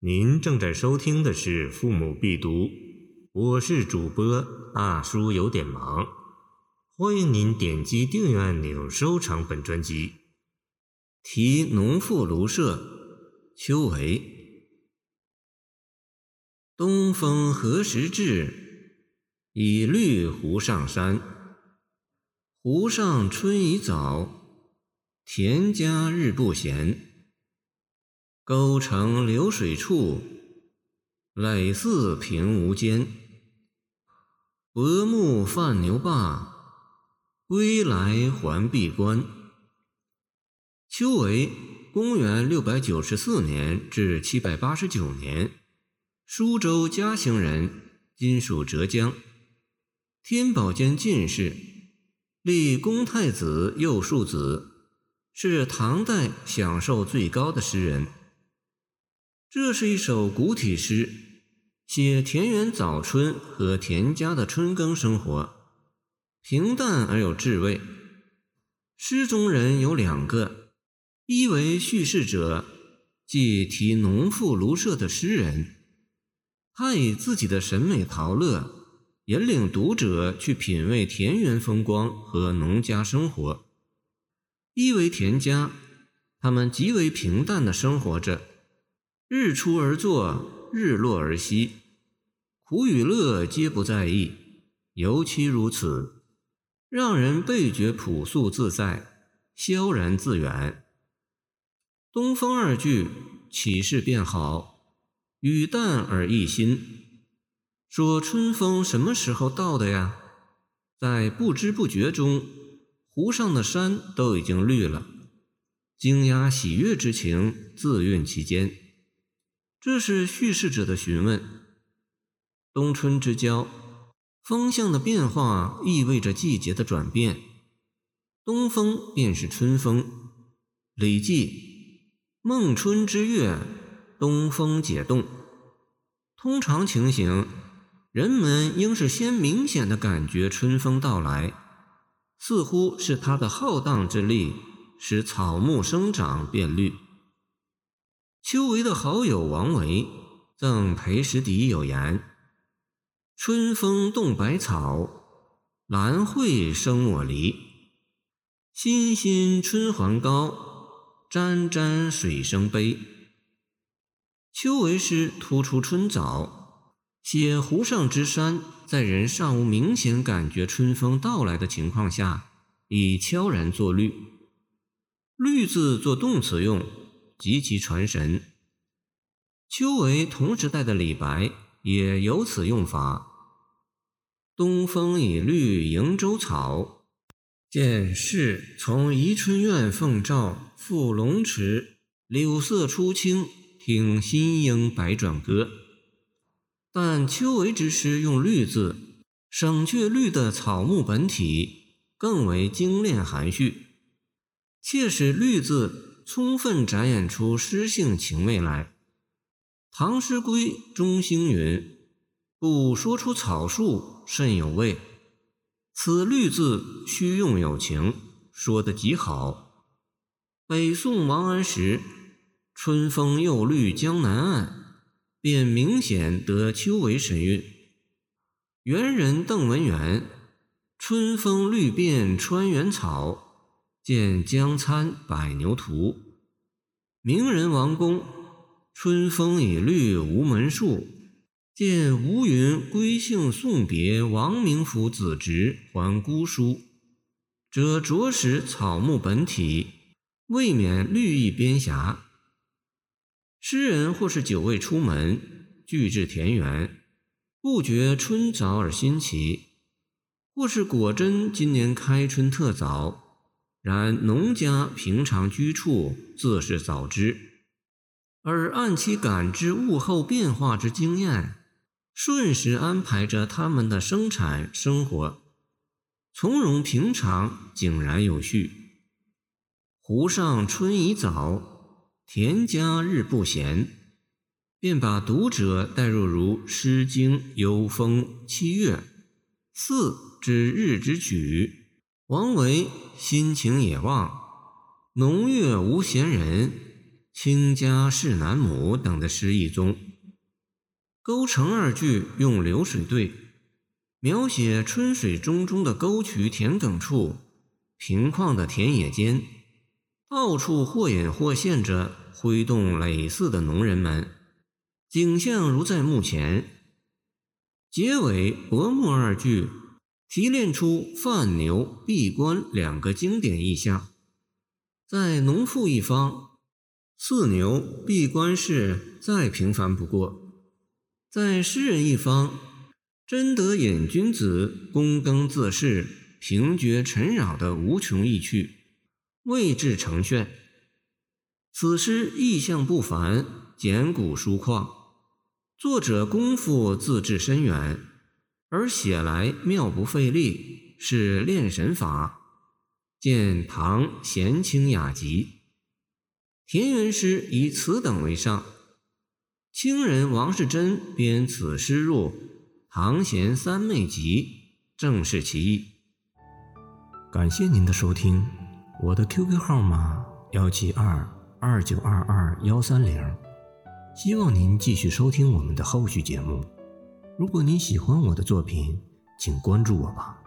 您正在收听的是《父母必读》，我是主播大叔，有点忙。欢迎您点击订阅按钮，收藏本专辑。题农妇庐舍，秋为。东风何时至？已绿湖上山。湖上春已早，田家日不闲。沟成流水处，垒似平无间。薄暮泛牛罢，归来还闭关。秋为，公元六百九十四年至七百八十九年，舒州嘉兴人，今属浙江。天宝间进士，立公太子右庶子，是唐代享受最高的诗人。这是一首古体诗，写田园早春和田家的春耕生活，平淡而有智慧。诗中人有两个，一为叙事者，即题农妇庐舍的诗人，他以自己的审美陶乐，引领读者去品味田园风光和农家生活；一为田家，他们极为平淡的生活着。日出而作，日落而息，苦与乐皆不在意，尤其如此，让人倍觉朴素自在，萧然自远。东风二句起势便好，语淡而意新，说春风什么时候到的呀？在不知不觉中，湖上的山都已经绿了，惊讶喜悦之情自蕴其间。这是叙事者的询问。冬春之交，风向的变化意味着季节的转变。东风便是春风。《礼记》：“孟春之月，东风解冻。”通常情形，人们应是先明显的感觉春风到来，似乎是它的浩荡之力使草木生长变绿。邱维的好友王维赠裴时迪有言：“春风动百草，兰蕙生抹梨。欣欣春环高，沾沾水生悲。”秋为诗突出春早，写湖上之山，在人尚无明显感觉春风到来的情况下，已悄然作绿。绿字做动词用。极其传神。秋为同时代的李白也有此用法。东风已绿迎州草，见士从宜春院奉诏赴龙池，柳色初青，听新莺百转歌。但秋为之诗用绿字，省却绿的草木本体，更为精炼含蓄，切使绿字。充分展演出诗性情味来。唐诗归中兴云：“不说出草树甚有味。”此“绿”字须用有情，说得极好。北宋王安石“春风又绿江南岸”，便明显得秋为神韵。元人邓文元“春风绿遍川原草”。见江参《百牛图》，名人王公春风已绿无门树。见吴云归姓送别王明府子侄还姑书，则着实草木本体，未免绿意边狭。诗人或是久未出门，俱至田园，不觉春早而新奇；或是果真今年开春特早。然农家平常居处自是早知，而按其感知物候变化之经验，顺时安排着他们的生产生活，从容平常，井然有序。湖上春已早，田家日不闲，便把读者带入如《诗经·幽风·七月》四之日之举。王维心情也旺，农月无闲人，卿家是南亩”等的诗意中，“沟城”二句用流水对，描写春水中中的沟渠田埂处，平旷的田野间，到处或隐或现着挥动耒耜的农人们，景象如在目前。结尾“薄暮”二句提炼出贩牛、闭关两个经典意象，在农妇一方，饲牛、闭关是再平凡不过；在诗人一方，真得引君子躬耕自适、平绝尘扰的无穷意趣，未至成炫。此诗意象不凡，简古疏旷。作者功夫自致深远，而写来妙不费力，是炼神法。见唐贤清雅集，田园诗以此等为上。清人王世贞编此诗入《唐贤三昧集》，正是其意。感谢您的收听，我的 QQ 号码幺七二二九二二幺三零。希望您继续收听我们的后续节目。如果你喜欢我的作品，请关注我吧。